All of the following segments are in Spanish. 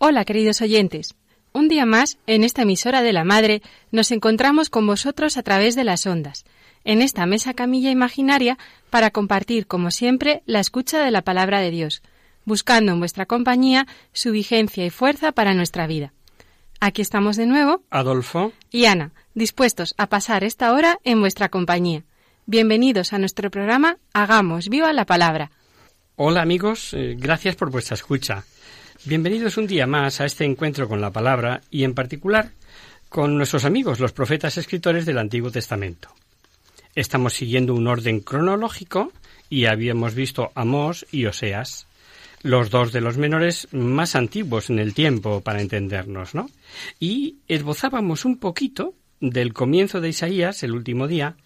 Hola, queridos oyentes. Un día más, en esta emisora de la Madre, nos encontramos con vosotros a través de las ondas, en esta mesa camilla imaginaria, para compartir, como siempre, la escucha de la palabra de Dios, buscando en vuestra compañía su vigencia y fuerza para nuestra vida. Aquí estamos de nuevo, Adolfo, y Ana, dispuestos a pasar esta hora en vuestra compañía. Bienvenidos a nuestro programa Hagamos viva la palabra. hola amigos, eh, gracias por vuestra escucha. Bienvenidos un día más a este encuentro con la palabra y en particular con nuestros amigos, los profetas escritores del Antiguo Testamento. Estamos siguiendo un orden cronológico y habíamos visto Amós y Oseas, los dos de los menores más antiguos en el tiempo para entendernos, ¿no? Y esbozábamos un poquito del comienzo de Isaías, el último día,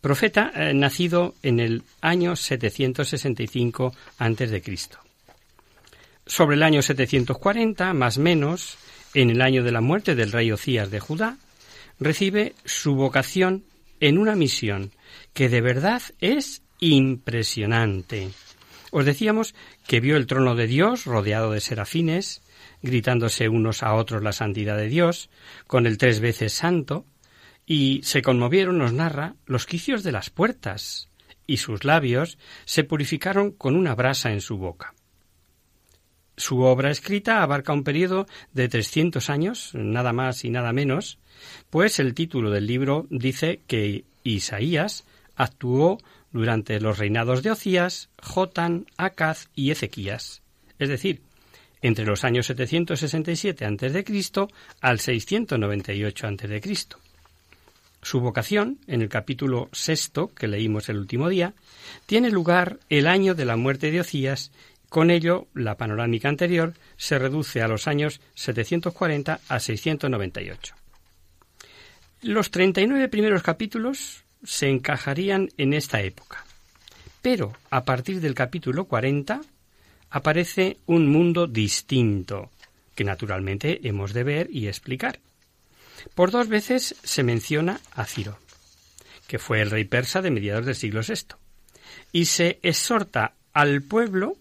profeta eh, nacido en el año 765 antes de Cristo. Sobre el año 740, más menos, en el año de la muerte del rey Ocías de Judá, recibe su vocación en una misión que de verdad es impresionante. Os decíamos que vio el trono de Dios rodeado de serafines, gritándose unos a otros la santidad de Dios, con el tres veces santo, y se conmovieron, nos narra, los quicios de las puertas, y sus labios se purificaron con una brasa en su boca. Su obra escrita abarca un periodo de 300 años, nada más y nada menos, pues el título del libro dice que Isaías actuó durante los reinados de Ocías, Jotán, Acaz y Ezequías, es decir, entre los años 767 a.C. al 698 a.C. Su vocación, en el capítulo sexto que leímos el último día, tiene lugar el año de la muerte de Ocías con ello, la panorámica anterior se reduce a los años 740 a 698. Los 39 primeros capítulos se encajarían en esta época. Pero a partir del capítulo 40 aparece un mundo distinto, que naturalmente hemos de ver y explicar. Por dos veces se menciona a Ciro, que fue el rey persa de mediados del siglo VI, y se exhorta al pueblo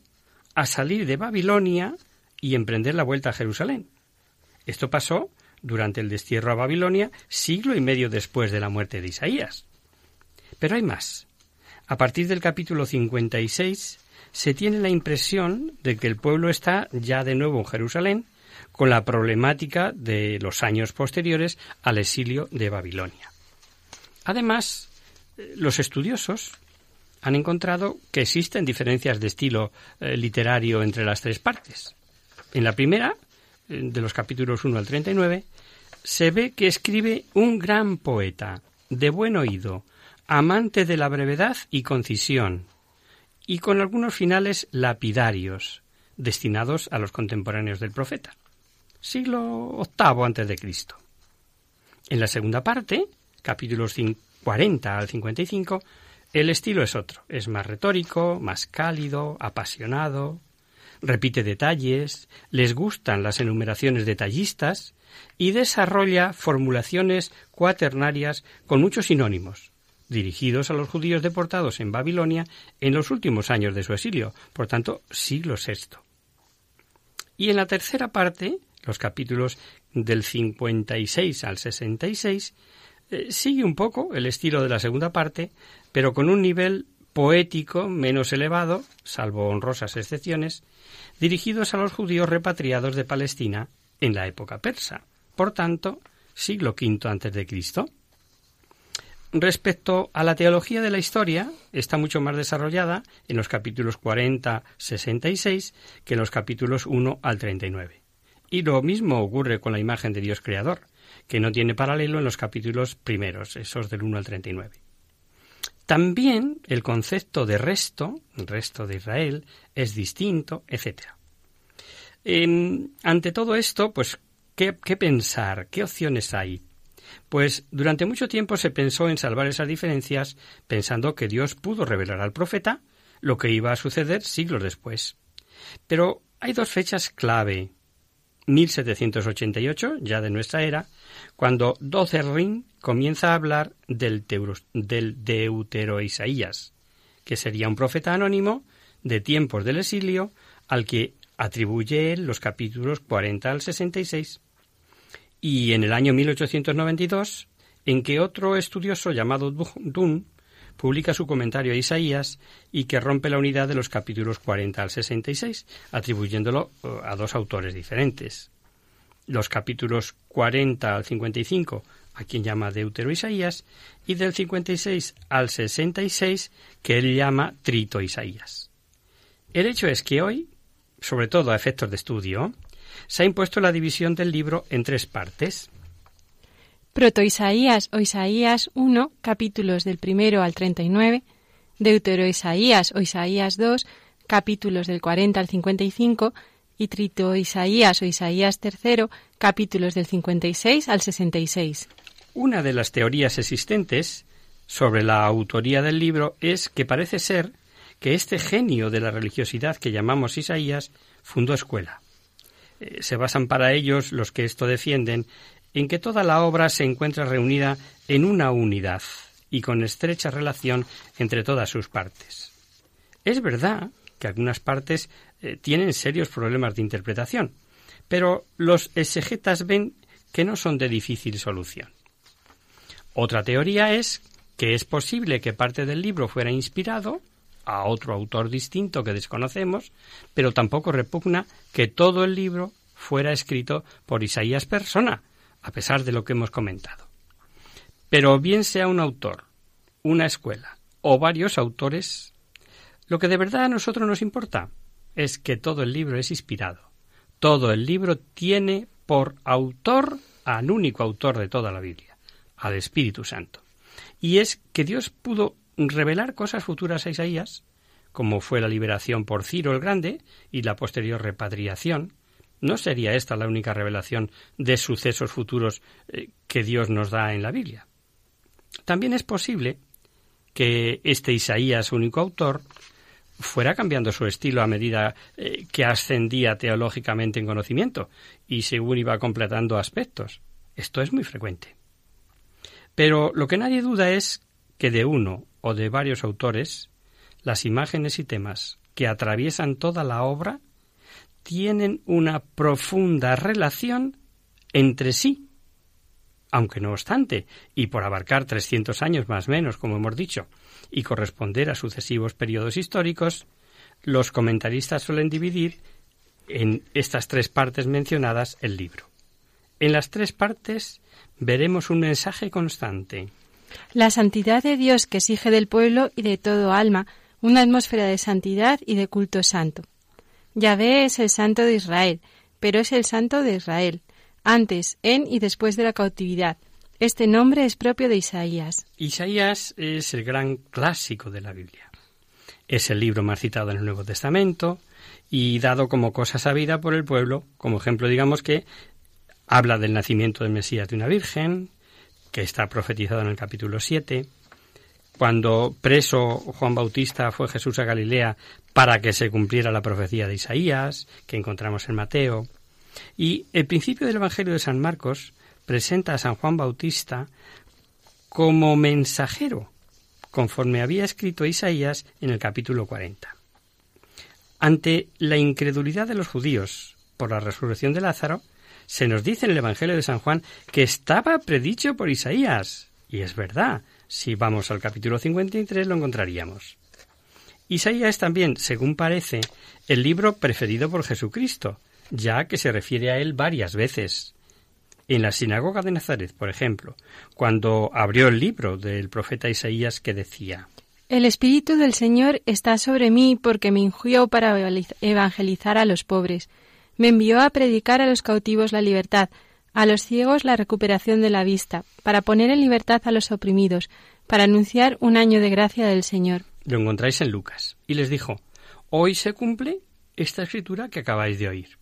a salir de Babilonia y emprender la vuelta a Jerusalén. Esto pasó durante el destierro a Babilonia, siglo y medio después de la muerte de Isaías. Pero hay más. A partir del capítulo 56 se tiene la impresión de que el pueblo está ya de nuevo en Jerusalén con la problemática de los años posteriores al exilio de Babilonia. Además, los estudiosos han encontrado que existen diferencias de estilo eh, literario entre las tres partes. En la primera, eh, de los capítulos 1 al 39, se ve que escribe un gran poeta, de buen oído, amante de la brevedad y concisión, y con algunos finales lapidarios, destinados a los contemporáneos del profeta. Siglo VIII antes de Cristo. En la segunda parte, capítulos 40 al 55, el estilo es otro, es más retórico, más cálido, apasionado, repite detalles, les gustan las enumeraciones detallistas y desarrolla formulaciones cuaternarias con muchos sinónimos, dirigidos a los judíos deportados en Babilonia en los últimos años de su exilio, por tanto, siglo VI. Y en la tercera parte, los capítulos del 56 al 66, eh, sigue un poco el estilo de la segunda parte, pero con un nivel poético menos elevado, salvo honrosas excepciones, dirigidos a los judíos repatriados de Palestina en la época persa, por tanto, siglo V antes de Cristo. Respecto a la teología de la historia, está mucho más desarrollada en los capítulos 40-66 que en los capítulos 1 al 39. Y lo mismo ocurre con la imagen de Dios creador, que no tiene paralelo en los capítulos primeros, esos del 1 al 39. También el concepto de resto, el resto de Israel, es distinto, etc. ante todo esto, pues, ¿qué, ¿qué pensar? ¿Qué opciones hay? Pues durante mucho tiempo se pensó en salvar esas diferencias pensando que Dios pudo revelar al profeta lo que iba a suceder siglos después. Pero hay dos fechas clave. 1788, ya de nuestra era, cuando Dotherrin comienza a hablar del, del Deutero Isaías, que sería un profeta anónimo de tiempos del exilio al que atribuye los capítulos 40 al 66 y en el año 1892 en que otro estudioso llamado Dunn publica su comentario a Isaías y que rompe la unidad de los capítulos 40 al 66, atribuyéndolo eh, a dos autores diferentes. Los capítulos 40 al 55 a quien llama Deutero Isaías y del 56 al 66 que él llama Trito Isaías. El hecho es que hoy, sobre todo a efectos de estudio, se ha impuesto la división del libro en tres partes. Proto-Isaías o Isaías 1, capítulos del primero al 39, Deutero-Isaías o Isaías 2, capítulos del 40 al 55, y Trito-Isaías o Isaías 3, capítulos del 56 al 66. Una de las teorías existentes sobre la autoría del libro es que parece ser que este genio de la religiosidad que llamamos Isaías fundó escuela. Eh, se basan para ellos los que esto defienden en que toda la obra se encuentra reunida en una unidad y con estrecha relación entre todas sus partes. Es verdad que algunas partes eh, tienen serios problemas de interpretación, pero los exegetas ven que no son de difícil solución. Otra teoría es que es posible que parte del libro fuera inspirado a otro autor distinto que desconocemos, pero tampoco repugna que todo el libro fuera escrito por Isaías persona, a pesar de lo que hemos comentado. Pero bien sea un autor, una escuela o varios autores, lo que de verdad a nosotros nos importa es que todo el libro es inspirado. Todo el libro tiene por autor al único autor de toda la Biblia, al Espíritu Santo. Y es que Dios pudo revelar cosas futuras a Isaías, como fue la liberación por Ciro el Grande y la posterior repatriación. ¿No sería esta la única revelación de sucesos futuros eh, que Dios nos da en la Biblia? También es posible que este Isaías, único autor, fuera cambiando su estilo a medida eh, que ascendía teológicamente en conocimiento y según iba completando aspectos. Esto es muy frecuente. Pero lo que nadie duda es que de uno o de varios autores, las imágenes y temas que atraviesan toda la obra tienen una profunda relación entre sí. Aunque no obstante, y por abarcar 300 años más o menos, como hemos dicho, y corresponder a sucesivos periodos históricos, los comentaristas suelen dividir en estas tres partes mencionadas el libro. En las tres partes veremos un mensaje constante. La santidad de Dios que exige del pueblo y de todo alma una atmósfera de santidad y de culto santo. Yahvé es el santo de Israel, pero es el santo de Israel, antes, en y después de la cautividad. Este nombre es propio de Isaías. Isaías es el gran clásico de la Biblia. Es el libro más citado en el Nuevo Testamento y dado como cosa sabida por el pueblo, como ejemplo digamos que habla del nacimiento del Mesías de una virgen, que está profetizado en el capítulo 7, cuando preso Juan Bautista fue Jesús a Galilea para que se cumpliera la profecía de Isaías, que encontramos en Mateo, y el principio del Evangelio de San Marcos presenta a San Juan Bautista como mensajero, conforme había escrito Isaías en el capítulo 40. Ante la incredulidad de los judíos por la resurrección de Lázaro, se nos dice en el Evangelio de San Juan que estaba predicho por Isaías. Y es verdad, si vamos al capítulo 53 lo encontraríamos. Isaías es también, según parece, el libro preferido por Jesucristo, ya que se refiere a él varias veces en la sinagoga de Nazaret, por ejemplo, cuando abrió el libro del profeta Isaías que decía El Espíritu del Señor está sobre mí porque me ungió para evangelizar a los pobres. Me envió a predicar a los cautivos la libertad, a los ciegos la recuperación de la vista, para poner en libertad a los oprimidos, para anunciar un año de gracia del Señor. Lo encontráis en Lucas. Y les dijo, hoy se cumple esta escritura que acabáis de oír.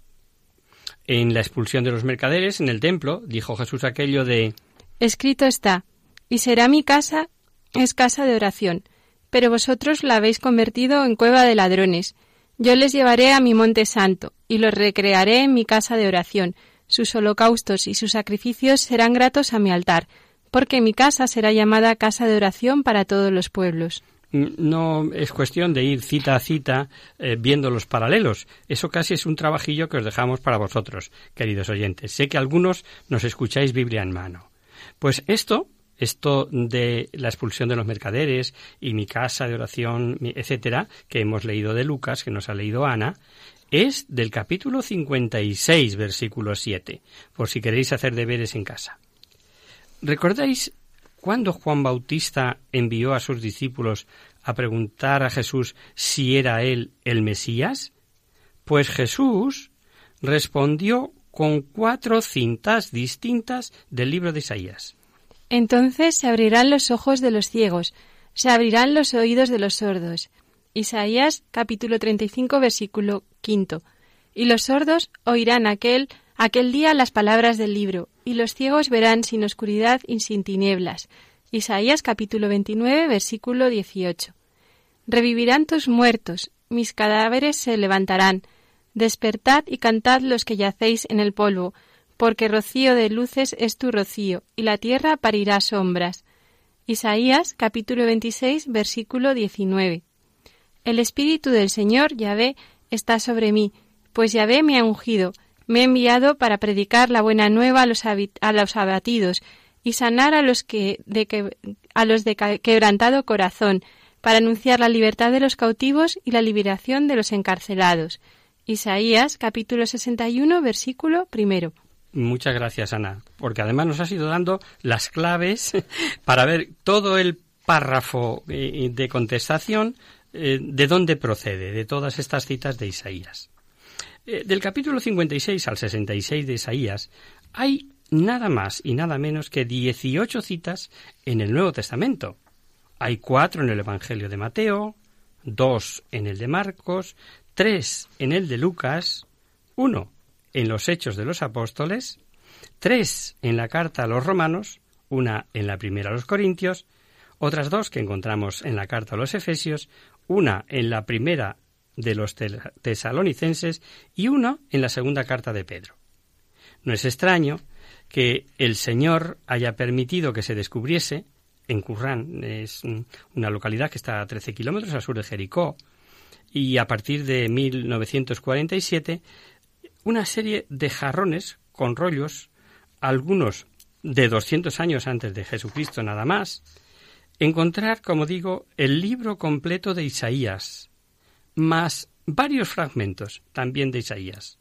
En la expulsión de los mercaderes en el templo, dijo Jesús aquello de Escrito está, y será mi casa es casa de oración, pero vosotros la habéis convertido en cueva de ladrones. Yo les llevaré a mi monte santo, y los recrearé en mi casa de oración. Sus holocaustos y sus sacrificios serán gratos a mi altar, porque mi casa será llamada casa de oración para todos los pueblos no es cuestión de ir cita a cita eh, viendo los paralelos. Eso casi es un trabajillo que os dejamos para vosotros, queridos oyentes. Sé que algunos nos escucháis Biblia en mano. Pues esto, esto de la expulsión de los mercaderes y mi casa de oración, etcétera, que hemos leído de Lucas, que nos ha leído Ana, es del capítulo 56, versículo 7, por si queréis hacer deberes en casa. ¿Recordáis ¿Cuándo Juan Bautista envió a sus discípulos a preguntar a Jesús si era él el Mesías? Pues Jesús respondió con cuatro cintas distintas del libro de Isaías. Entonces se abrirán los ojos de los ciegos, se abrirán los oídos de los sordos. Isaías capítulo 35 versículo quinto. Y los sordos oirán aquel aquel día las palabras del libro, y los ciegos verán sin oscuridad y sin tinieblas. Isaías capítulo 29, versículo 18. Revivirán tus muertos, mis cadáveres se levantarán. Despertad y cantad los que yacéis en el polvo, porque rocío de luces es tu rocío, y la tierra parirá sombras. Isaías capítulo 26, versículo 19. El Espíritu del Señor Yahvé está sobre mí, pues Yahvé me ha ungido, me ha enviado para predicar la buena nueva a los, a los abatidos y sanar a los que de a los de quebrantado corazón, para anunciar la libertad de los cautivos y la liberación de los encarcelados. Isaías capítulo 61 versículo primero. Muchas gracias, Ana, porque además nos has ido dando las claves para ver todo el párrafo eh, de contestación eh, de dónde procede, de todas estas citas de Isaías. Eh, del capítulo 56 al 66 de Isaías hay nada más y nada menos que 18 citas en el Nuevo Testamento. Hay cuatro en el Evangelio de Mateo, dos en el de Marcos, tres en el de Lucas, uno en los Hechos de los Apóstoles, tres en la carta a los Romanos, una en la primera a los Corintios, otras dos que encontramos en la carta a los Efesios, una en la primera de los tesalonicenses y uno en la segunda carta de Pedro. No es extraño que el Señor haya permitido que se descubriese en Currán, es una localidad que está a 13 kilómetros al sur de Jericó, y a partir de 1947 una serie de jarrones con rollos, algunos de 200 años antes de Jesucristo nada más, encontrar, como digo, el libro completo de Isaías, más varios fragmentos también de Isaías.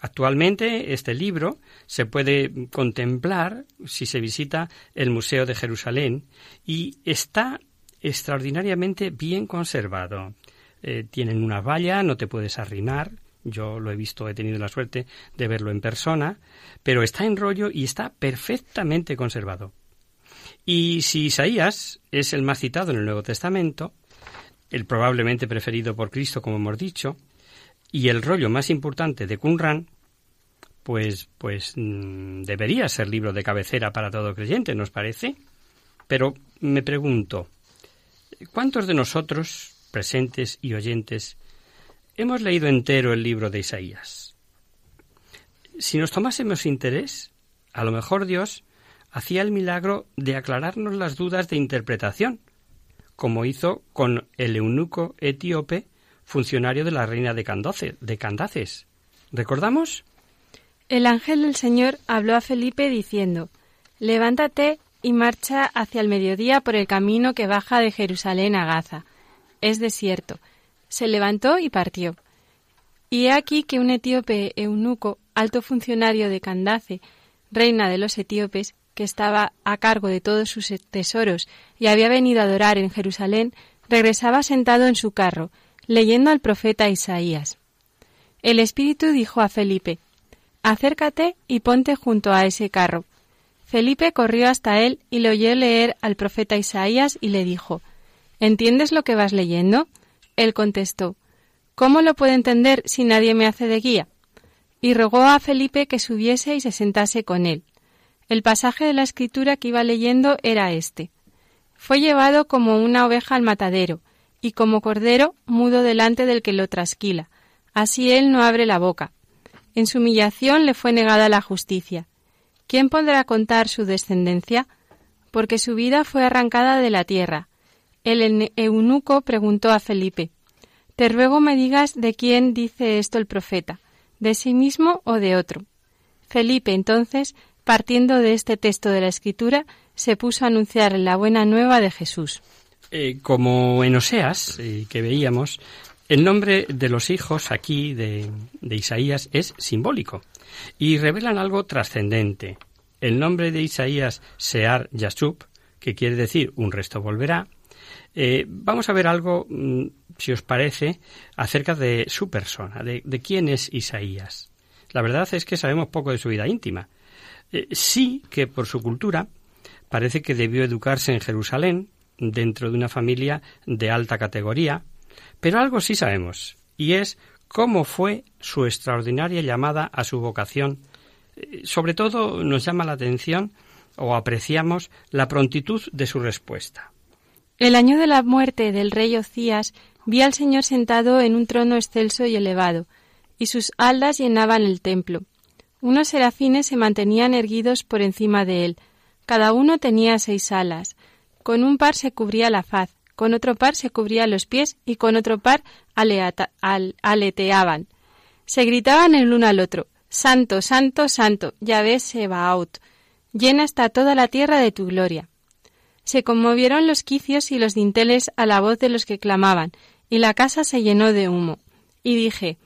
Actualmente este libro se puede contemplar si se visita el Museo de Jerusalén y está extraordinariamente bien conservado. Eh, tienen una valla, no te puedes arrimar. Yo lo he visto, he tenido la suerte de verlo en persona, pero está en rollo y está perfectamente conservado. Y si Isaías es el más citado en el Nuevo Testamento, el probablemente preferido por Cristo, como hemos dicho, y el rollo más importante de Qumran, pues, pues mm, debería ser libro de cabecera para todo creyente, ¿nos parece? Pero me pregunto, ¿cuántos de nosotros, presentes y oyentes, hemos leído entero el libro de Isaías? Si nos tomásemos interés, a lo mejor Dios hacía el milagro de aclararnos las dudas de interpretación, como hizo con el eunuco etíope, funcionario de la reina de, de Candaces. ¿Recordamos? El ángel del Señor habló a Felipe diciendo, Levántate y marcha hacia el mediodía por el camino que baja de Jerusalén a Gaza. Es desierto. Se levantó y partió. Y he aquí que un etíope eunuco, alto funcionario de Candace, reina de los etíopes, que estaba a cargo de todos sus tesoros y había venido a adorar en Jerusalén, regresaba sentado en su carro, leyendo al profeta Isaías. El Espíritu dijo a Felipe, Acércate y ponte junto a ese carro. Felipe corrió hasta él y le oyó leer al profeta Isaías y le dijo, ¿Entiendes lo que vas leyendo? Él contestó, ¿Cómo lo puedo entender si nadie me hace de guía? Y rogó a Felipe que subiese y se sentase con él. El pasaje de la escritura que iba leyendo era este. Fue llevado como una oveja al matadero, y como cordero mudo delante del que lo trasquila. Así él no abre la boca. En su humillación le fue negada la justicia. ¿Quién podrá contar su descendencia? Porque su vida fue arrancada de la tierra. El eunuco preguntó a Felipe, Te ruego me digas de quién dice esto el profeta, de sí mismo o de otro. Felipe entonces partiendo de este texto de la Escritura, se puso a anunciar la buena nueva de Jesús. Eh, como en Oseas, eh, que veíamos, el nombre de los hijos aquí de, Isaías es simbólico y revelan algo trascendente. El nombre de Isaías, Sear Yasub, que quiere decir un resto volverá, eh, vamos a ver algo, mm, si os parece, acerca de su persona, de quién es Isaías. La verdad es que sabemos poco de su vida íntima. Eh, sí que por su cultura parece que debió educarse en Jerusalén, dentro de una familia de alta categoría, pero algo sí sabemos, y es cómo fue su extraordinaria llamada a su vocación. Eh, sobre todo nos llama la atención o apreciamos la prontitud de su respuesta. El año de la muerte del rey Ocías vi al Señor sentado en un trono excelso y elevado, y sus aldas llenaban el templo. Unos serafines se mantenían erguidos por encima de él. Cada uno tenía seis alas. Con un par se cubría la faz, con otro par se cubría los pies y con otro par aleteaban. Se gritaban el uno al otro, Santo, Santo, Santo, Yahvé Sebaot, llena está toda la tierra de tu gloria. Se conmovieron los quicios y los dinteles a la voz de los que clamaban, y la casa se llenó de humo. Y dije,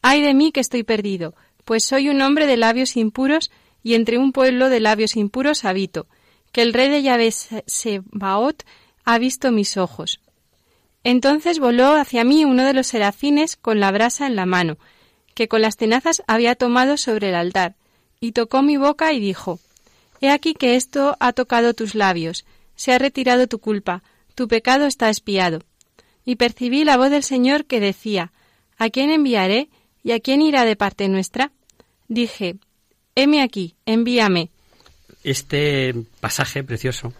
Ay de mí que estoy perdido, pues soy un hombre de labios impuros y entre un pueblo de labios impuros habito, que el rey de Yahvé Sebaot ha visto mis ojos. Entonces voló hacia mí uno de los serafines con la brasa en la mano, que con las tenazas había tomado sobre el altar, y tocó mi boca y dijo, He aquí que esto ha tocado tus labios, se ha retirado tu culpa, tu pecado está espiado. Y percibí la voz del Señor que decía, ¿A quién enviaré? ¿Y a quién irá de parte nuestra? Dije, heme aquí, envíame. Este pasaje precioso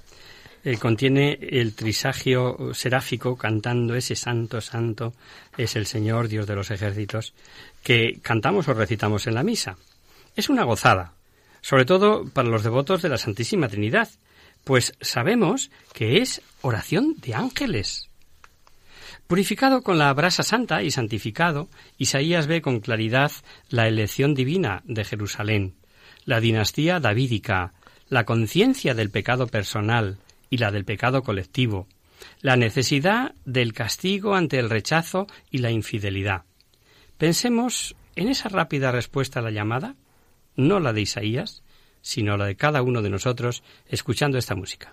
eh, contiene el trisagio seráfico cantando ese santo, santo es el Señor, Dios de los ejércitos, que cantamos o recitamos en la misa. Es una gozada, sobre todo para los devotos de la Santísima Trinidad, pues sabemos que es oración de ángeles. Purificado con la brasa santa y santificado, Isaías ve con claridad la elección divina de Jerusalén, la dinastía davídica, la conciencia del pecado personal y la del pecado colectivo, la necesidad del castigo ante el rechazo y la infidelidad. Pensemos en esa rápida respuesta a la llamada, no la de Isaías, sino la de cada uno de nosotros escuchando esta música.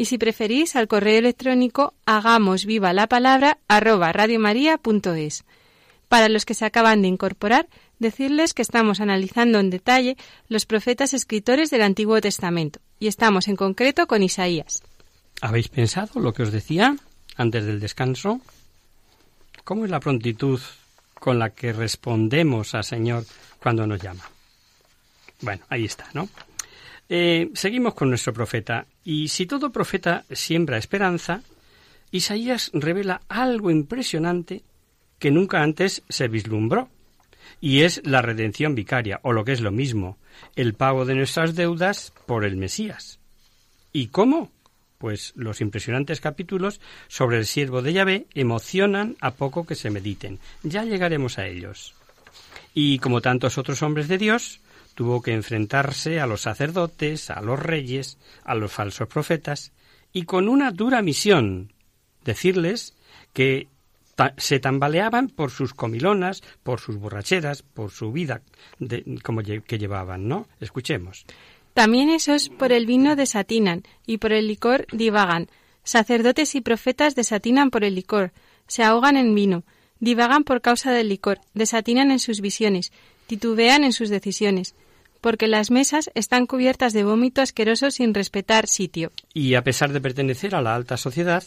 Y si preferís, al correo electrónico hagamos viva la palabra arroba radiomaria.es. Para los que se acaban de incorporar, decirles que estamos analizando en detalle los profetas escritores del Antiguo Testamento y estamos en concreto con Isaías. ¿Habéis pensado lo que os decía antes del descanso? ¿Cómo es la prontitud con la que respondemos al Señor cuando nos llama? Bueno, ahí está, ¿no? Eh, seguimos con nuestro profeta. Y si todo profeta siembra esperanza, Isaías revela algo impresionante que nunca antes se vislumbró. Y es la redención vicaria, o lo que es lo mismo, el pago de nuestras deudas por el Mesías. ¿Y cómo? Pues los impresionantes capítulos sobre el siervo de Yahvé emocionan a poco que se mediten. Ya llegaremos a ellos. Y como tantos otros hombres de Dios, tuvo que enfrentarse a los sacerdotes, a los reyes, a los falsos profetas, y con una dura misión, decirles que se tambaleaban por sus comilonas, por sus borracheras, por su vida de- como que llevaban, ¿no? Escuchemos. También esos por el vino desatinan y por el licor divagan. Sacerdotes y profetas desatinan por el licor, se ahogan en vino, divagan por causa del licor, desatinan en sus visiones, titubean en sus decisiones, porque las mesas están cubiertas de vómito asqueroso sin respetar sitio. Y a pesar de pertenecer a la alta sociedad,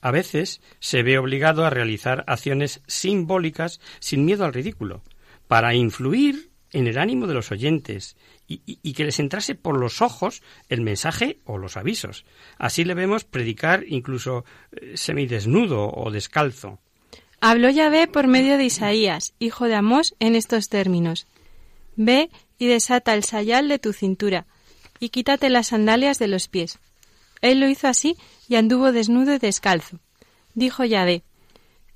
a veces se ve obligado a realizar acciones simbólicas sin miedo al ridículo, para influir en el ánimo de los oyentes y, y- y que les entrase por los ojos el mensaje o los avisos. Así le vemos predicar incluso eh, semidesnudo o descalzo. Habló Yahvé por medio de Isaías, hijo de Amós, en estos términos. Ve y desata el sayal de tu cintura, y quítate las sandalias de los pies. Él lo hizo así y anduvo desnudo y descalzo. Dijo Yahvé,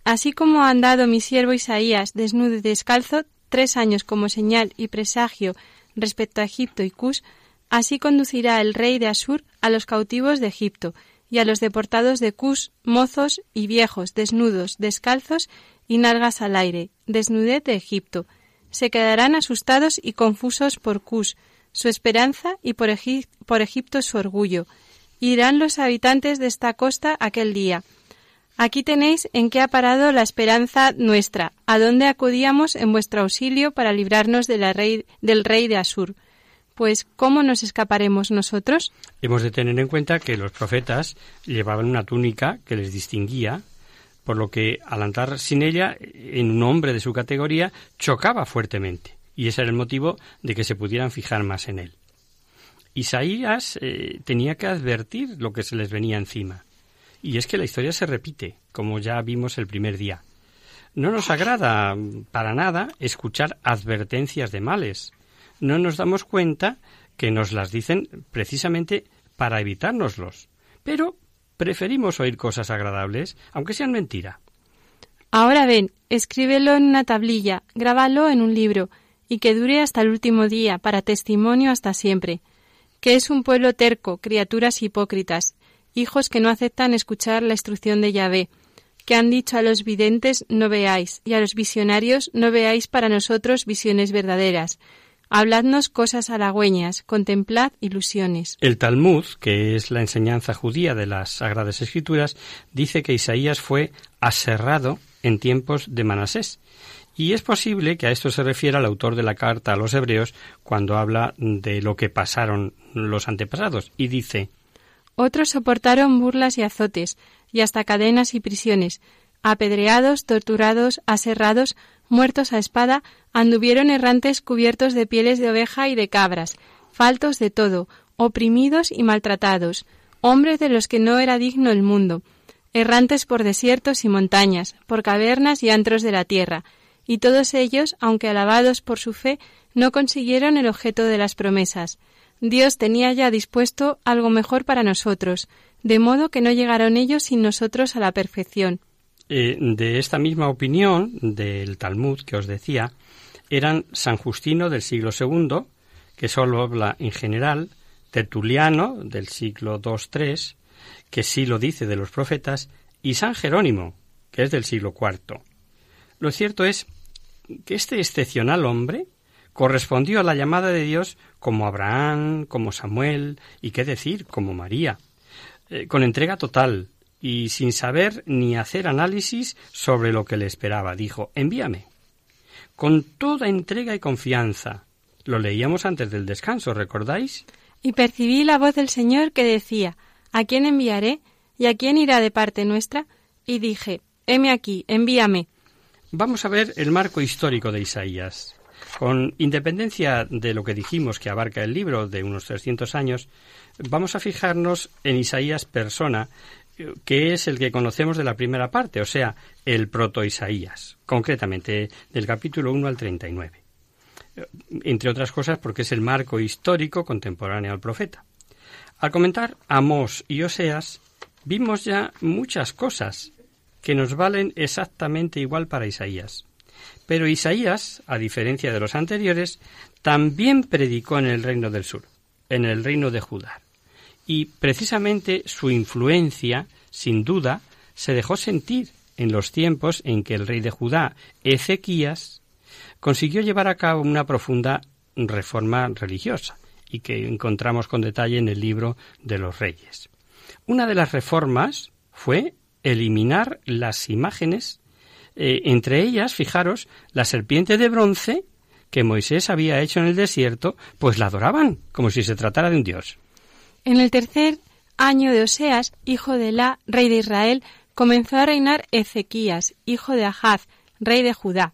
Así como ha andado mi siervo Isaías desnudo y descalzo tres años como señal y presagio respecto a Egipto y Cus, así conducirá el rey de Asur a los cautivos de Egipto y a los deportados de Cus, mozos y viejos, desnudos, descalzos y nalgas al aire, desnudez de Egipto. Se quedarán asustados y confusos por Cus, su esperanza y por, Egipto su orgullo. Irán los habitantes de esta costa aquel día. Aquí tenéis en qué ha parado la esperanza nuestra, a dónde acudíamos en vuestro auxilio para librarnos de la rey, del rey de Asur. Pues, ¿cómo nos escaparemos nosotros? Hemos de tener en cuenta que los profetas llevaban una túnica que les distinguía, por lo que al andar sin ella, en un hombre de su categoría, chocaba fuertemente, y ese era el motivo de que se pudieran fijar más en él. Isaías eh, tenía que advertir lo que se les venía encima. Y es que la historia se repite, como ya vimos el primer día. No nos agrada para nada escuchar advertencias de males. No nos damos cuenta que nos las dicen precisamente para evitárnoslos. Pero preferimos oír cosas agradables, aunque sean mentira. Ahora ven, escríbelo en una tablilla, grábalo en un libro, y que dure hasta el último día, para testimonio hasta siempre que es un pueblo terco, criaturas hipócritas, hijos que no aceptan escuchar la instrucción de Yahvé, que han dicho a los videntes no veáis, y a los visionarios no veáis para nosotros visiones verdaderas. Habladnos cosas halagüeñas, contemplad ilusiones. El Talmud, que es la enseñanza judía de las Sagradas Escrituras, dice que Isaías fue aserrado en tiempos de Manasés y es posible que a esto se refiera el autor de la carta a los hebreos cuando habla de lo que pasaron los antepasados y dice Otros soportaron burlas y azotes, y hasta cadenas y prisiones, apedreados, torturados, aserrados, muertos a espada, anduvieron errantes cubiertos de pieles de oveja y de cabras, faltos de todo, oprimidos y maltratados, hombres de los que no era digno el mundo, errantes por desiertos y montañas, por cavernas y antros de la tierra, y todos ellos, aunque alabados por su fe, no consiguieron el objeto de las promesas. Dios tenía ya dispuesto algo mejor para nosotros, de modo que no llegaron ellos sin nosotros a la perfección. Eh, de esta misma opinión del Talmud que os decía, eran San Justino del siglo II, que solo habla en general, Tertuliano del siglo II-III, que sí lo dice de los profetas, y San Jerónimo, que es del siglo IV. Lo cierto es que este excepcional hombre correspondió a la llamada de Dios como Abraham, como Samuel y qué decir, como María, eh, con entrega total y sin saber ni hacer análisis sobre lo que le esperaba. Dijo, envíame. Con toda entrega y confianza. Lo leíamos antes del descanso, ¿recordáis? Y percibí la voz del Señor que decía, ¿A quién enviaré? ¿Y a quién irá de parte nuestra? Y dije, heme aquí, envíame. Vamos a ver el marco histórico de Isaías. Con independencia de lo que dijimos que abarca el libro de unos 300 años, vamos a fijarnos en Isaías persona, que es el que conocemos de la primera parte, o sea, el proto-Isaías, concretamente del capítulo 1 al 39. Entre otras cosas porque es el marco histórico contemporáneo al profeta. Al comentar Amós y Oseas, vimos ya muchas cosas que nos valen exactamente igual para Isaías. Pero Isaías, a diferencia de los anteriores, también predicó en el reino del sur, en el reino de Judá. Y precisamente su influencia, sin duda, se dejó sentir en los tiempos en que el rey de Judá, Ezequías, consiguió llevar a cabo una profunda reforma religiosa y que encontramos con detalle en el libro de los reyes. Una de las reformas fue eliminar las imágenes, eh, entre ellas, fijaros, la serpiente de bronce que Moisés había hecho en el desierto, pues la adoraban, como si se tratara de un dios. En el tercer año de Oseas, hijo de La, rey de Israel, comenzó a reinar Ezequías, hijo de Ahaz, rey de Judá.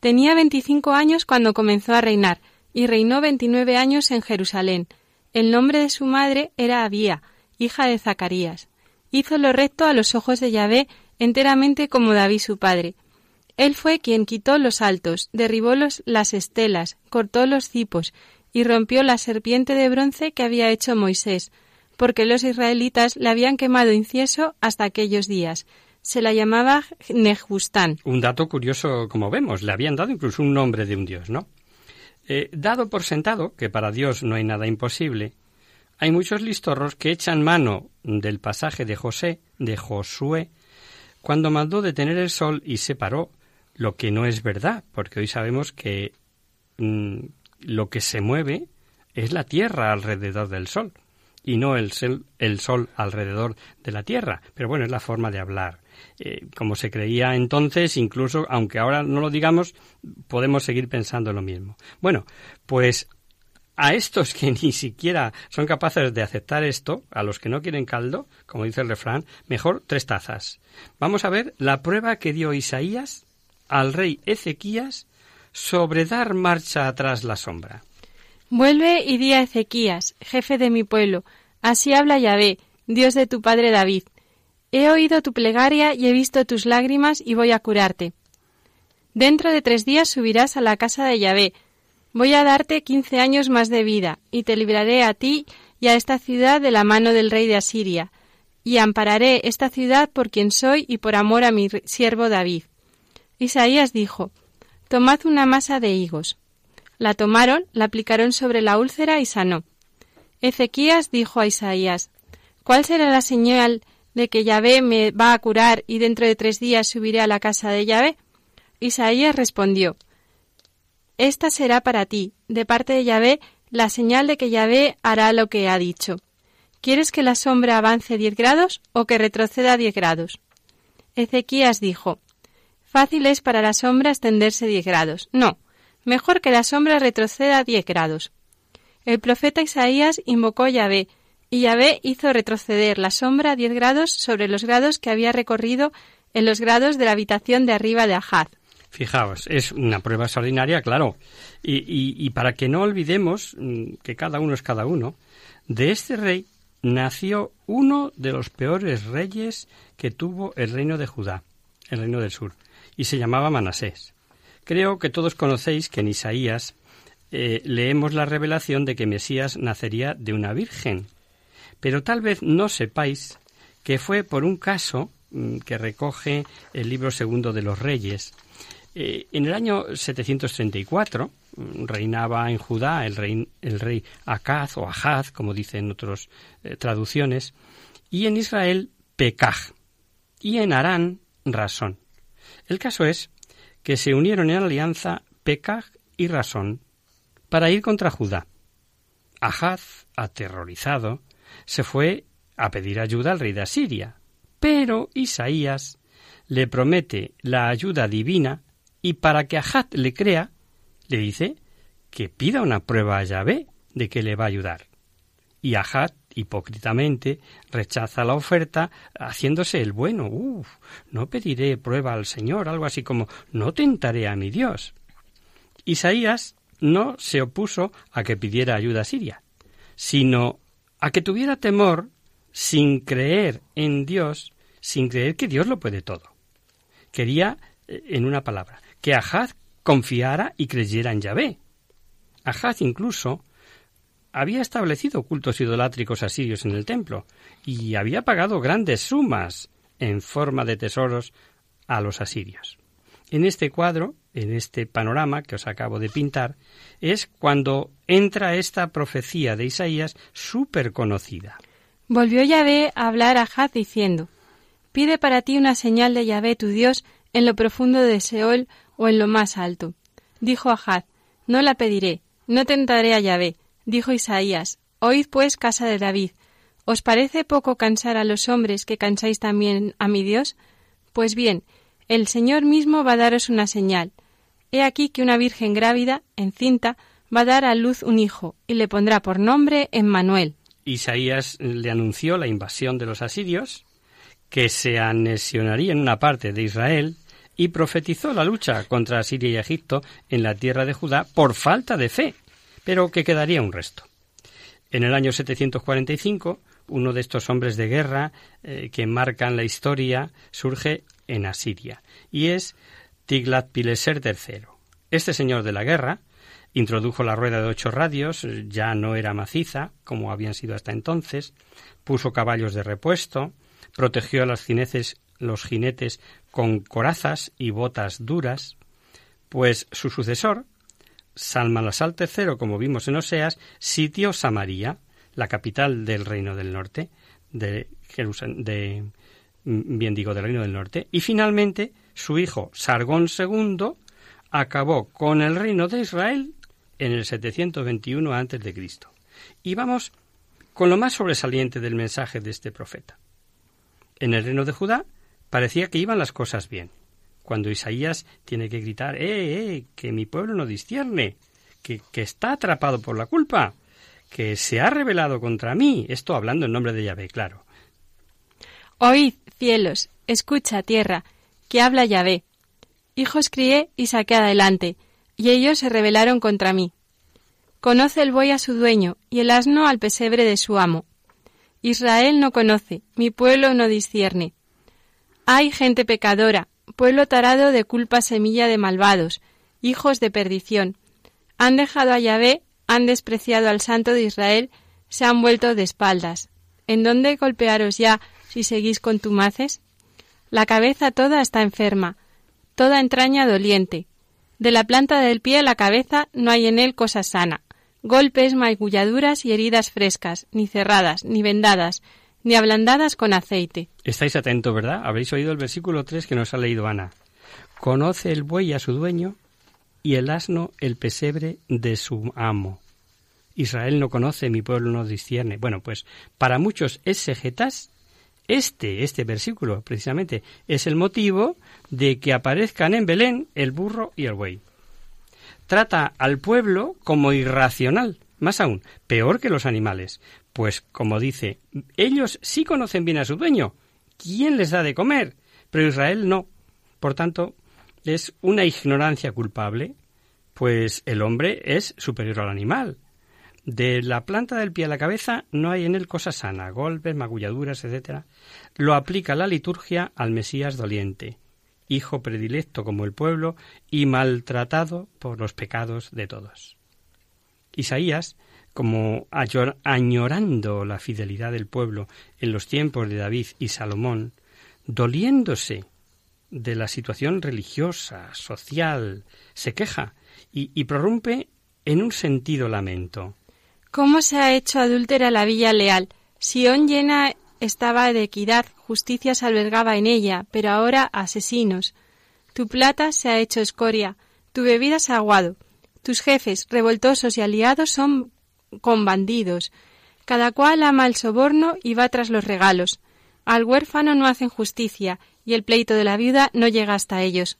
Tenía veinticinco años cuando comenzó a reinar, y reinó veintinueve años en Jerusalén. El nombre de su madre era Abía, hija de Zacarías hizo lo recto a los ojos de Yahvé enteramente como David su padre. Él fue quien quitó los altos, derribó los, las estelas, cortó los cipos y rompió la serpiente de bronce que había hecho Moisés, porque los israelitas le habían quemado incienso hasta aquellos días. Se la llamaba Nejustán. Un dato curioso, como vemos, le habían dado incluso un nombre de un dios, ¿no? Eh, dado por sentado que para Dios no hay nada imposible, hay muchos listorros que echan mano del pasaje de José, de Josué, cuando mandó detener el sol y se paró, lo que no es verdad, porque hoy sabemos que mm, lo que se mueve es la Tierra alrededor del Sol y no el sol, alrededor de la Tierra. Pero bueno, es la forma de hablar. Eh, como se creía entonces, incluso aunque ahora no lo digamos, podemos seguir pensando lo mismo. Bueno, pues a estos que ni siquiera son capaces de aceptar esto, a los que no quieren caldo, como dice el refrán, mejor tres tazas. Vamos a ver la prueba que dio Isaías al rey Ezequías sobre dar marcha atrás la sombra. Vuelve y di a Ezequías, jefe de mi pueblo, así habla Yahvé, Dios de tu padre David. He oído tu plegaria y he visto tus lágrimas y voy a curarte. Dentro de tres días subirás a la casa de Yahvé. Voy a darte quince años más de vida, y te libraré a ti y a esta ciudad de la mano del rey de Asiria, y ampararé esta ciudad por quien soy y por amor a mi siervo David. Isaías dijo, Tomad una masa de higos. La tomaron, la aplicaron sobre la úlcera y sanó. Ezequías dijo a Isaías, ¿Cuál será la señal de que Yahvé me va a curar y dentro de tres días subiré a la casa de Yahvé? Isaías respondió, Esta será para ti, de parte de Yahvé, la señal de que Yahvé hará lo que ha dicho. ¿Quieres que la sombra avance diez grados o que retroceda diez grados? Ezequías dijo, Fácil es para la sombra extenderse diez grados. No, Mejor que la sombra retroceda diez grados. El profeta Isaías invocó Yahvé, y Yahvé hizo retroceder la sombra diez grados sobre los grados que había recorrido en los grados de la habitación de arriba de Ahaz. Fijaos, es una prueba extraordinaria, claro. Y, y, para que no olvidemos mm, que cada uno es cada uno, de este rey nació uno de los peores reyes que tuvo el reino de Judá, el reino del sur, y se llamaba Manasés. Creo que todos conocéis que en Isaías eh, leemos la revelación de que Mesías nacería de una virgen, pero tal vez no sepáis que fue por un caso mm, que recoge el libro segundo de los Reyes. Eh, en el año 734 mm, reinaba en Judá el rey, el Acaz o Ahaz, como dicen otras eh, traducciones, y en Israel Pekaj, y en Arán Rasón. El caso es que se unieron en alianza Pekaj y Rasón para ir contra Judá. Ahaz, aterrorizado, se fue a pedir ayuda al rey de Asiria, pero Isaías le promete la ayuda divina y para que Ahaz le crea, le dice que pida una prueba a Yahvé de que le va a ayudar. Y Ahaz hipócritamente rechaza la oferta haciéndose el bueno. No pediré prueba al Señor, algo así como no tentaré a mi Dios. Isaías no se opuso a que pidiera ayuda a Siria, sino a que tuviera temor sin creer en Dios, sin creer que Dios lo puede todo. Quería, eh, en una palabra, que Ahaz confiara y creyera en Yahvé. Ahaz incluso había establecido cultos idolátricos asirios en el templo y había pagado grandes sumas en forma de tesoros a los asirios. En este cuadro, en este panorama que os acabo de pintar, es cuando entra esta profecía de Isaías súper conocida. Volvió Yahvé a hablar a Jad diciendo, Pide para ti una señal de Yahvé tu Dios en lo profundo de Seol o en lo más alto. Dijo Ahad, No la pediré, no tentaré a Yahvé, Dijo Isaías, Oíd pues, casa de David, ¿os parece poco cansar a los hombres que cansáis también a mi Dios? Pues bien, el Señor mismo va a daros una señal. He aquí que una virgen grávida, encinta, va a dar a luz un hijo, y le pondrá por nombre Emmanuel. Isaías le anunció la invasión de los asirios, que se anexionaría en una parte de Israel, y profetizó la lucha contra Asiria y Egipto en la tierra de Judá por falta de fe pero que quedaría un resto. En el año 745, uno de estos hombres de guerra eh, que marcan la historia surge en Asiria y es Tiglat-Pileser III. Este señor de la guerra introdujo la rueda de ocho radios, ya no era maciza como habían sido hasta entonces, puso caballos de repuesto, protegió a los jinetes, los jinetes con corazas y botas duras, pues su sucesor, Salmanasar III, como vimos en Oseas, sitió Samaria, la capital del Reino del Norte, de Jerusalén, mm, bien digo, del Reino del Norte, y finalmente su hijo Sargón II acabó con el reino de Israel en el 721 a.C. Y vamos con lo más sobresaliente del mensaje de este profeta. En el reino de Judá parecía que iban las cosas bien. Cuando Isaías tiene que gritar, ¡eh, eh! que mi pueblo no discierne, que, que está atrapado por la culpa, que se ha rebelado contra mí. Esto hablando en nombre de Yahvé, claro. Oíd, cielos, escucha, tierra, que habla Yahvé. Hijos crié y saqué adelante, y ellos se rebelaron contra mí. Conoce el buey a su dueño, y el asno al pesebre de su amo. Israel no conoce, mi pueblo no discierne. Hay gente pecadora, pueblo tarado de culpa semilla de malvados, hijos de perdición. Han dejado a Yahvé, han despreciado al Santo de Israel, se han vuelto de espaldas. ¿En dónde golpearos ya si seguís contumaces? La cabeza toda está enferma, toda entraña doliente. De la planta del pie a la cabeza no hay en él cosa sana golpes, magulladuras y heridas frescas, ni cerradas, ni vendadas, ni ablandadas con aceite. Estáis atentos, ¿verdad? Habéis oído el versículo 3 que nos ha leído Ana. Conoce el buey a su dueño y el asno el pesebre de su amo. Israel no conoce, mi pueblo no discierne. Bueno, pues para muchos exegetas, este, este versículo precisamente es el motivo de que aparezcan en Belén el burro y el buey trata al pueblo como irracional, más aún, peor que los animales, pues, como dice, ellos sí conocen bien a su dueño. ¿Quién les da de comer? Pero Israel no. Por tanto, es una ignorancia culpable, pues el hombre es superior al animal. De la planta del pie a la cabeza no hay en él cosa sana, golpes, magulladuras, etc. Lo aplica la liturgia al Mesías doliente hijo predilecto como el pueblo y maltratado por los pecados de todos. Isaías, como añorando la fidelidad del pueblo en los tiempos de David y Salomón, doliéndose de la situación religiosa, social, se queja y, y prorrumpe en un sentido lamento. ¿Cómo se ha hecho adúltera la villa leal? Sión llena estaba de equidad, justicia se albergaba en ella, pero ahora asesinos. Tu plata se ha hecho escoria, tu bebida se ha aguado. Tus jefes, revoltosos y aliados, son con bandidos. Cada cual ama el soborno y va tras los regalos. Al huérfano no hacen justicia, y el pleito de la viuda no llega hasta ellos.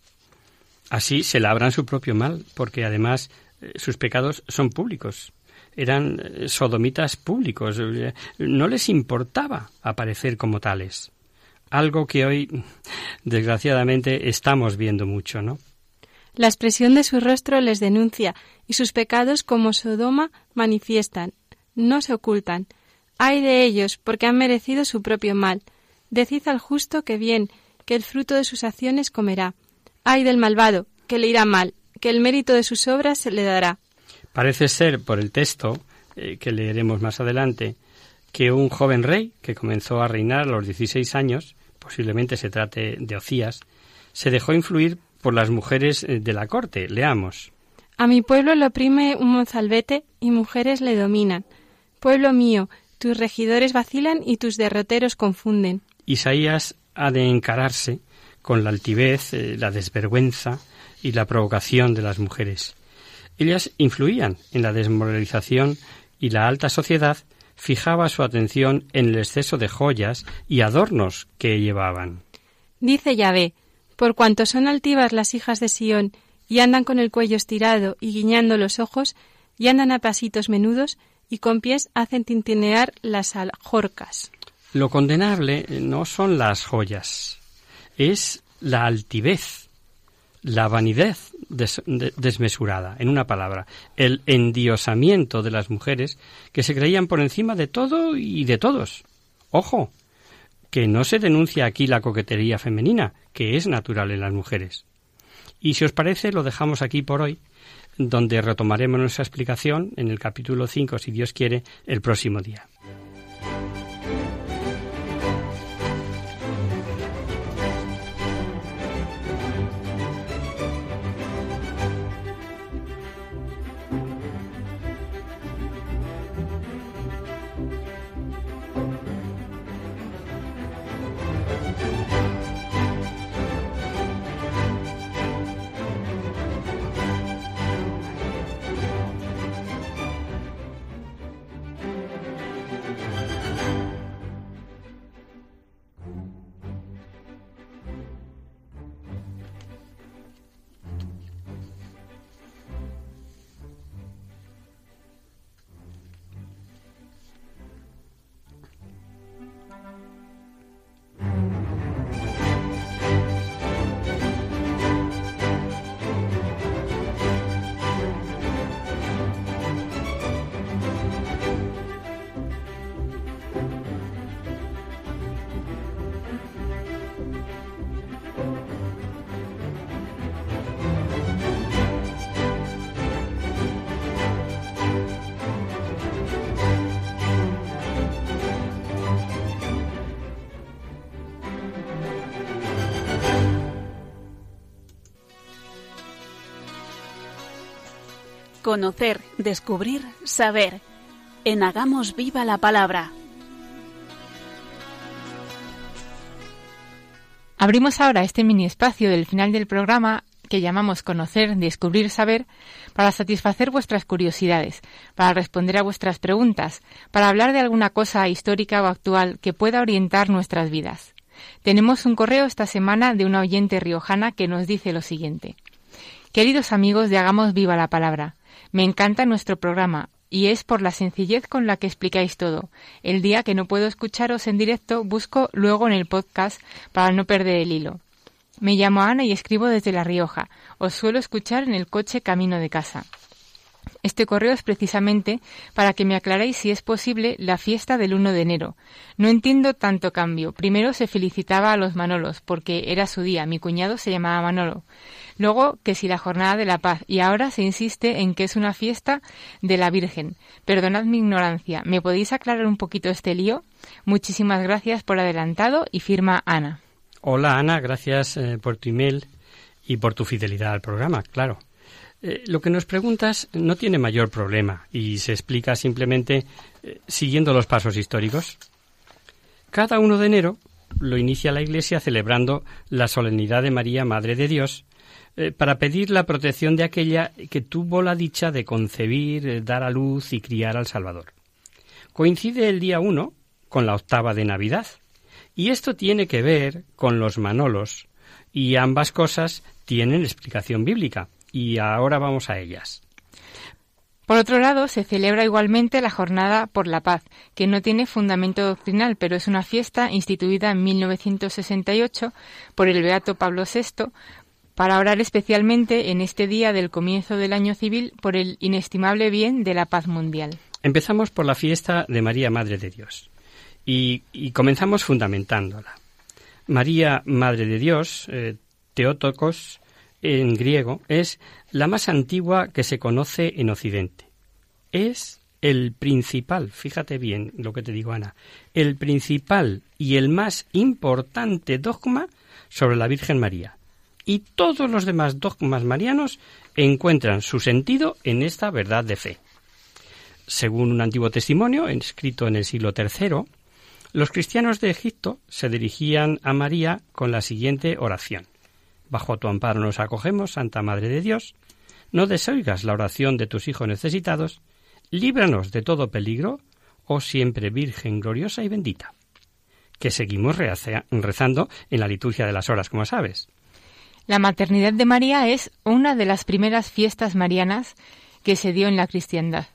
Así se labran su propio mal, porque además eh, sus pecados son públicos eran eh, sodomitas públicos, eh, no les importaba aparecer como tales. Algo que hoy, desgraciadamente, estamos viendo mucho, ¿no? La expresión de su rostro les denuncia y sus pecados como Sodoma manifiestan, no se ocultan. Ay de ellos, porque han merecido su propio mal. Decid al justo que bien, que el fruto de sus acciones comerá. Ay del malvado, que le irá mal, que el mérito de sus obras se le dará. Parece ser, por el texto eh, que leeremos más adelante, que un joven rey que comenzó a reinar a los 16 años, posiblemente se trate de Ocías, se dejó influir por las mujeres eh, de la corte. Leamos. A mi pueblo lo oprime un mozalbete y mujeres le dominan. Pueblo mío, tus regidores vacilan y tus derroteros confunden. Isaías ha de encararse con la altivez, eh, la desvergüenza y la provocación de las mujeres. Ellas influían en la desmoralización y la alta sociedad fijaba su atención en el exceso de joyas y adornos que llevaban. Dice Yahvé, por cuanto son altivas las hijas de Sión y andan con el cuello estirado y guiñando los ojos, y andan a pasitos menudos, y con pies hacen tintinear las aljorcas. Lo condenable no son las joyas, es la altivez, la vanidad desmesurada, en una palabra, el endiosamiento de las mujeres que se creían por encima de todo y de todos. Ojo, que no se denuncia aquí la coquetería femenina, que es natural en las mujeres. Y si os parece, lo dejamos aquí por hoy, donde retomaremos nuestra explicación en el capítulo 5, si Dios quiere, el próximo día. Conocer, descubrir, saber. En Hagamos Viva la Palabra. Abrimos ahora este mini espacio del final del programa que llamamos Conocer, Descubrir, Saber, para satisfacer vuestras curiosidades, para responder a vuestras preguntas, para hablar de alguna cosa histórica o actual que pueda orientar nuestras vidas. Tenemos un correo esta semana de una oyente riojana que nos dice lo siguiente. Queridos amigos de Hagamos Viva la Palabra, me encanta nuestro programa y es por la sencillez con la que explicáis todo. El día que no puedo escucharos en directo, busco luego en el podcast para no perder el hilo. Me llamo Ana y escribo desde La Rioja. Os suelo escuchar en el coche camino de casa. Este correo es precisamente para que me aclaréis si es posible la fiesta del 1 de enero. No entiendo tanto cambio. Primero se felicitaba a los Manolos porque era su día. Mi cuñado se llamaba Manolo. Luego que si la jornada de la paz y ahora se insiste en que es una fiesta de la Virgen. Perdonad mi ignorancia. ¿Me podéis aclarar un poquito este lío? Muchísimas gracias por adelantado y firma Ana. Hola Ana, gracias eh, por tu email y por tu fidelidad al programa, claro. Eh, lo que nos preguntas no tiene mayor problema y se explica simplemente eh, siguiendo los pasos históricos. Cada 1 de enero lo inicia la Iglesia celebrando la solemnidad de María, Madre de Dios, para pedir la protección de aquella que tuvo la dicha de concebir, dar a luz y criar al Salvador. Coincide el día 1 con la octava de Navidad, y esto tiene que ver con los Manolos, y ambas cosas tienen explicación bíblica, y ahora vamos a ellas. Por otro lado, se celebra igualmente la Jornada por la Paz, que no tiene fundamento doctrinal, pero es una fiesta instituida en 1968 por el Beato Pablo VI para orar especialmente en este día del comienzo del año civil por el inestimable bien de la paz mundial. Empezamos por la fiesta de María Madre de Dios y, comenzamos fundamentándola. María, Madre de Dios, eh, Teótocos, en griego, es la más antigua que se conoce en Occidente. Es el principal, fíjate bien lo que te digo, Ana, el principal y el más importante dogma sobre la Virgen María. Y todos los demás dogmas marianos encuentran su sentido en esta verdad de fe. Según un antiguo testimonio, escrito en el siglo III, los cristianos de Egipto se dirigían a María con la siguiente oración. Bajo tu amparo nos acogemos, Santa Madre de Dios. No desoigas la oración de tus hijos necesitados. Líbranos de todo peligro, oh siempre Virgen gloriosa y bendita. Que seguimos rezando en la liturgia de las horas, como sabes. La maternidad de María es una de las primeras fiestas marianas que se dio en la cristiandad.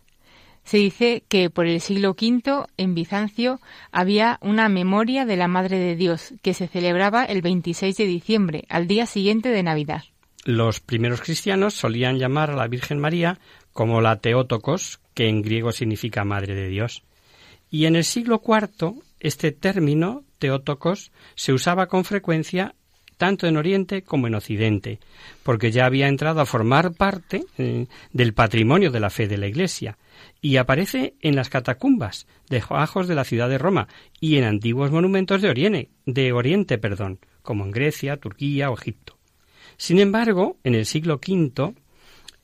Se dice que por el siglo V en Bizancio había una memoria de la Madre de Dios que se celebraba el 26 de diciembre, al día siguiente de Navidad. Los primeros cristianos solían llamar a la Virgen María como la Teótocos, que en griego significa Madre de Dios. Y en el siglo IV este término Teótocos se usaba con frecuencia tanto en Oriente como en Occidente, porque ya había entrado a formar parte eh, del patrimonio de la fe de la Iglesia y aparece en las catacumbas de Joajos de la ciudad de Roma y en antiguos monumentos de Oriente, de Oriente, perdón, como en Grecia, Turquía o Egipto. Sin embargo, en el siglo V,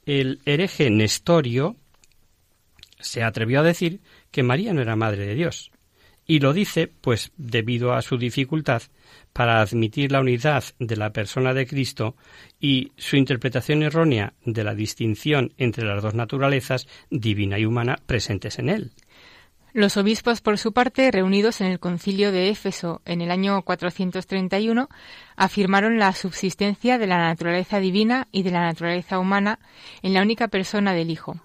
el hereje Nestorio se atrevió a decir que María no era madre de Dios, y lo dice, pues, debido a su dificultad para admitir la unidad de la persona de Cristo y su interpretación errónea de la distinción entre las dos naturalezas, divina y humana, presentes en él. Los obispos, por su parte, reunidos en el concilio de Éfeso en el año 431, afirmaron la subsistencia de la naturaleza divina y de la naturaleza humana en la única persona del Hijo.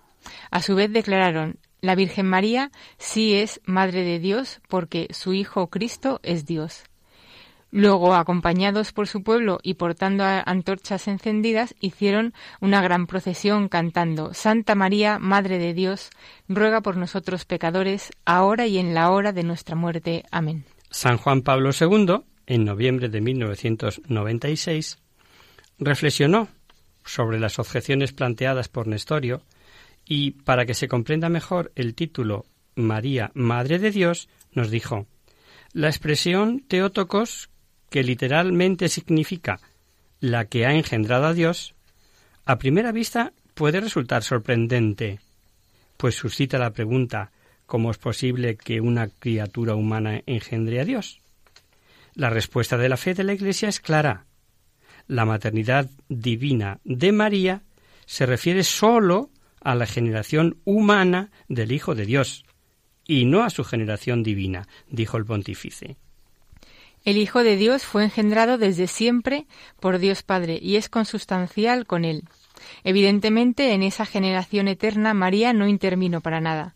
A su vez declararon la Virgen María sí es Madre de Dios porque su Hijo Cristo es Dios. Luego, acompañados por su pueblo y portando antorchas encendidas, hicieron una gran procesión cantando Santa María, Madre de Dios, ruega por nosotros pecadores, ahora y en la hora de nuestra muerte. Amén. San Juan Pablo II, en noviembre de 1996, reflexionó sobre las objeciones planteadas por Nestorio y para que se comprenda mejor el título María, Madre de Dios, nos dijo, la expresión Teótocos, que literalmente significa la que ha engendrado a Dios, a primera vista puede resultar sorprendente, pues suscita la pregunta ¿cómo es posible que una criatura humana engendre a Dios? La respuesta de la fe de la Iglesia es clara. La maternidad divina de María se refiere sólo a la generación humana del Hijo de Dios, y no a su generación divina, dijo el pontífice. El Hijo de Dios fue engendrado desde siempre por Dios Padre y es consustancial con él. Evidentemente, en esa generación eterna María no intervino para nada.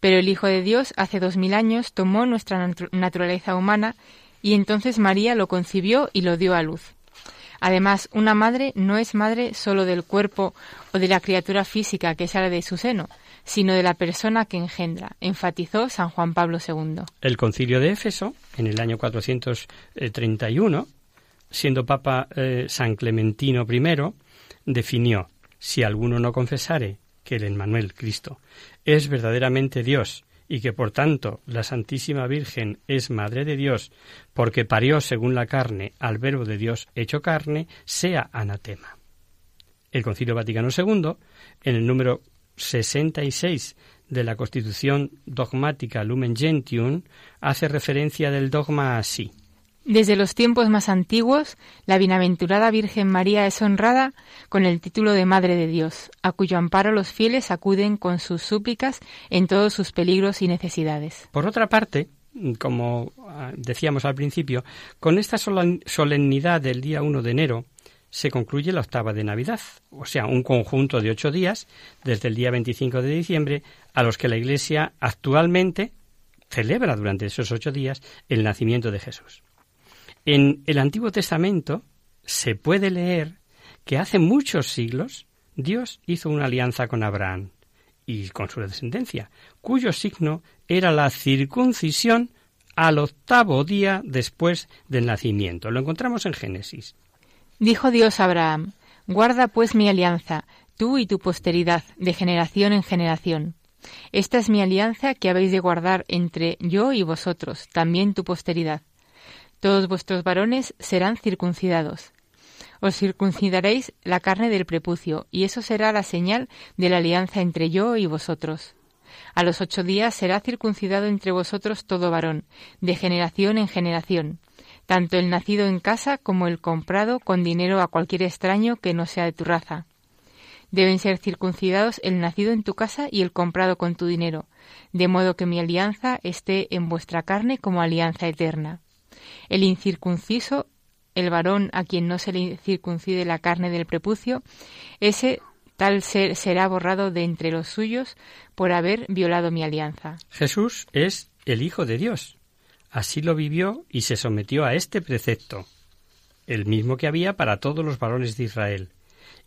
Pero el Hijo de Dios hace dos mil años tomó nuestra naturaleza humana y entonces María lo concibió y lo dio a luz. Además, una madre no es madre solo del cuerpo o de la criatura física que sale de su seno, sino de la persona que engendra, enfatizó San Juan Pablo II. El concilio de Éfeso, en el año 431, siendo Papa eh, San Clementino I, definió, si alguno no confesare que el Emmanuel Cristo es verdaderamente Dios y que por tanto la Santísima Virgen es Madre de Dios, porque parió según la carne al Verbo de Dios hecho carne, sea anatema. El Concilio Vaticano II, en el número 66 de la Constitución dogmática Lumen Gentium hace referencia del dogma así. Desde los tiempos más antiguos, la bienaventurada Virgen María es honrada con el título de Madre de Dios, a cuyo amparo los fieles acuden con sus súplicas en todos sus peligros y necesidades. Por otra parte, como ah, decíamos al principio, con esta solemnidad del día 1 de enero, se concluye la octava de Navidad, o sea, un conjunto de ocho días desde el día 25 de diciembre a los que la Iglesia actualmente celebra durante esos ocho días el nacimiento de Jesús. En el Antiguo Testamento se puede leer que hace muchos siglos Dios hizo una alianza con Abraham y con su descendencia, cuyo signo era la circuncisión al octavo día después del nacimiento. Lo encontramos en Génesis. Dijo Dios a Abraham, Guarda pues mi alianza, tú y tu posteridad, de generación en generación. Esta es mi alianza que habéis de guardar entre yo y vosotros, también tu posteridad. Todos vuestros varones serán circuncidados. Os circuncidaréis la carne del prepucio, y eso será la señal de la alianza entre yo y vosotros. A los ocho días será circuncidado entre vosotros todo varón, de generación en generación tanto el nacido en casa como el comprado con dinero a cualquier extraño que no sea de tu raza. Deben ser circuncidados el nacido en tu casa y el comprado con tu dinero, de modo que mi alianza esté en vuestra carne como alianza eterna. El incircunciso, el varón a quien no se le circuncide la carne del prepucio, ese tal ser será borrado de entre los suyos por haber violado mi alianza. Jesús es el Hijo de Dios, Así lo vivió y se sometió a este precepto, el mismo que había para todos los varones de Israel,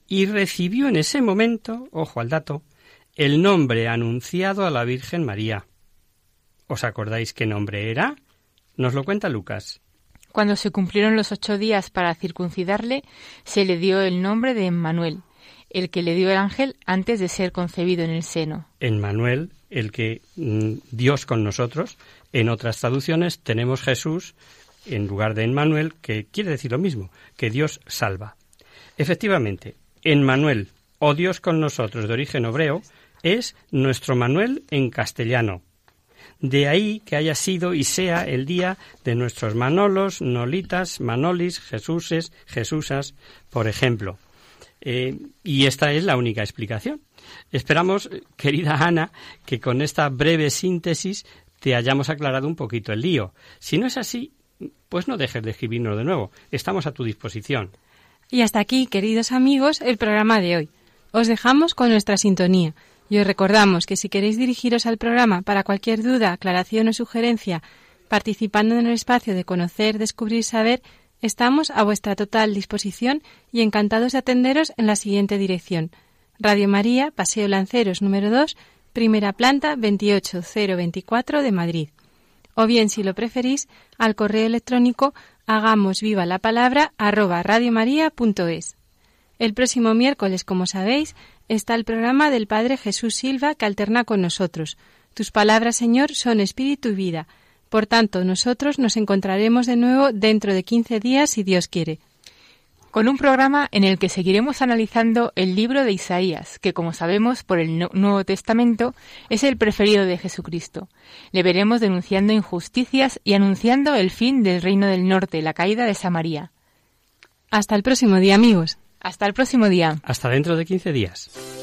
y recibió en ese momento, ojo al dato, el nombre anunciado a la Virgen María. ¿Os acordáis qué nombre era? Nos lo cuenta Lucas. Cuando se cumplieron los ocho días para circuncidarle, se le dio el nombre de Emmanuel, el que le dio el ángel antes de ser concebido en el seno. Emmanuel, el que mm, Dios con nosotros, en otras traducciones tenemos Jesús en lugar de Emmanuel, que quiere decir lo mismo, que Dios salva. Efectivamente, Emmanuel, o Dios con nosotros de origen hebreo, es nuestro Manuel en castellano. De ahí que haya sido y sea el día de nuestros Manolos, Nolitas, Manolis, Jesuses, Jesusas, por ejemplo. Eh, y esta es la única explicación. Esperamos, querida Ana, que con esta breve síntesis te hayamos aclarado un poquito el lío. Si no es así, pues no dejes de escribirnos de nuevo. Estamos a tu disposición. Y hasta aquí, queridos amigos, el programa de hoy. Os dejamos con nuestra sintonía y os recordamos que si queréis dirigiros al programa para cualquier duda, aclaración o sugerencia, participando en el espacio de conocer, descubrir, saber, estamos a vuestra total disposición y encantados de atenderos en la siguiente dirección. Radio María, Paseo Lanceros número 2, primera planta 28024 de Madrid. O bien, si lo preferís, al correo electrónico hagamos viva la palabra arroba radiomaria.es. El próximo miércoles, como sabéis, está el programa del Padre Jesús Silva que alterna con nosotros. Tus palabras, Señor, son espíritu y vida. Por tanto, nosotros nos encontraremos de nuevo dentro de 15 días, si Dios quiere. Con un programa en el que seguiremos analizando el libro de Isaías, que como sabemos por el Nuevo Testamento es el preferido de Jesucristo. Le veremos denunciando injusticias y anunciando el fin del reino del norte, la caída de Samaria. Hasta el próximo día, amigos. Hasta el próximo día. Hasta dentro de 15 días.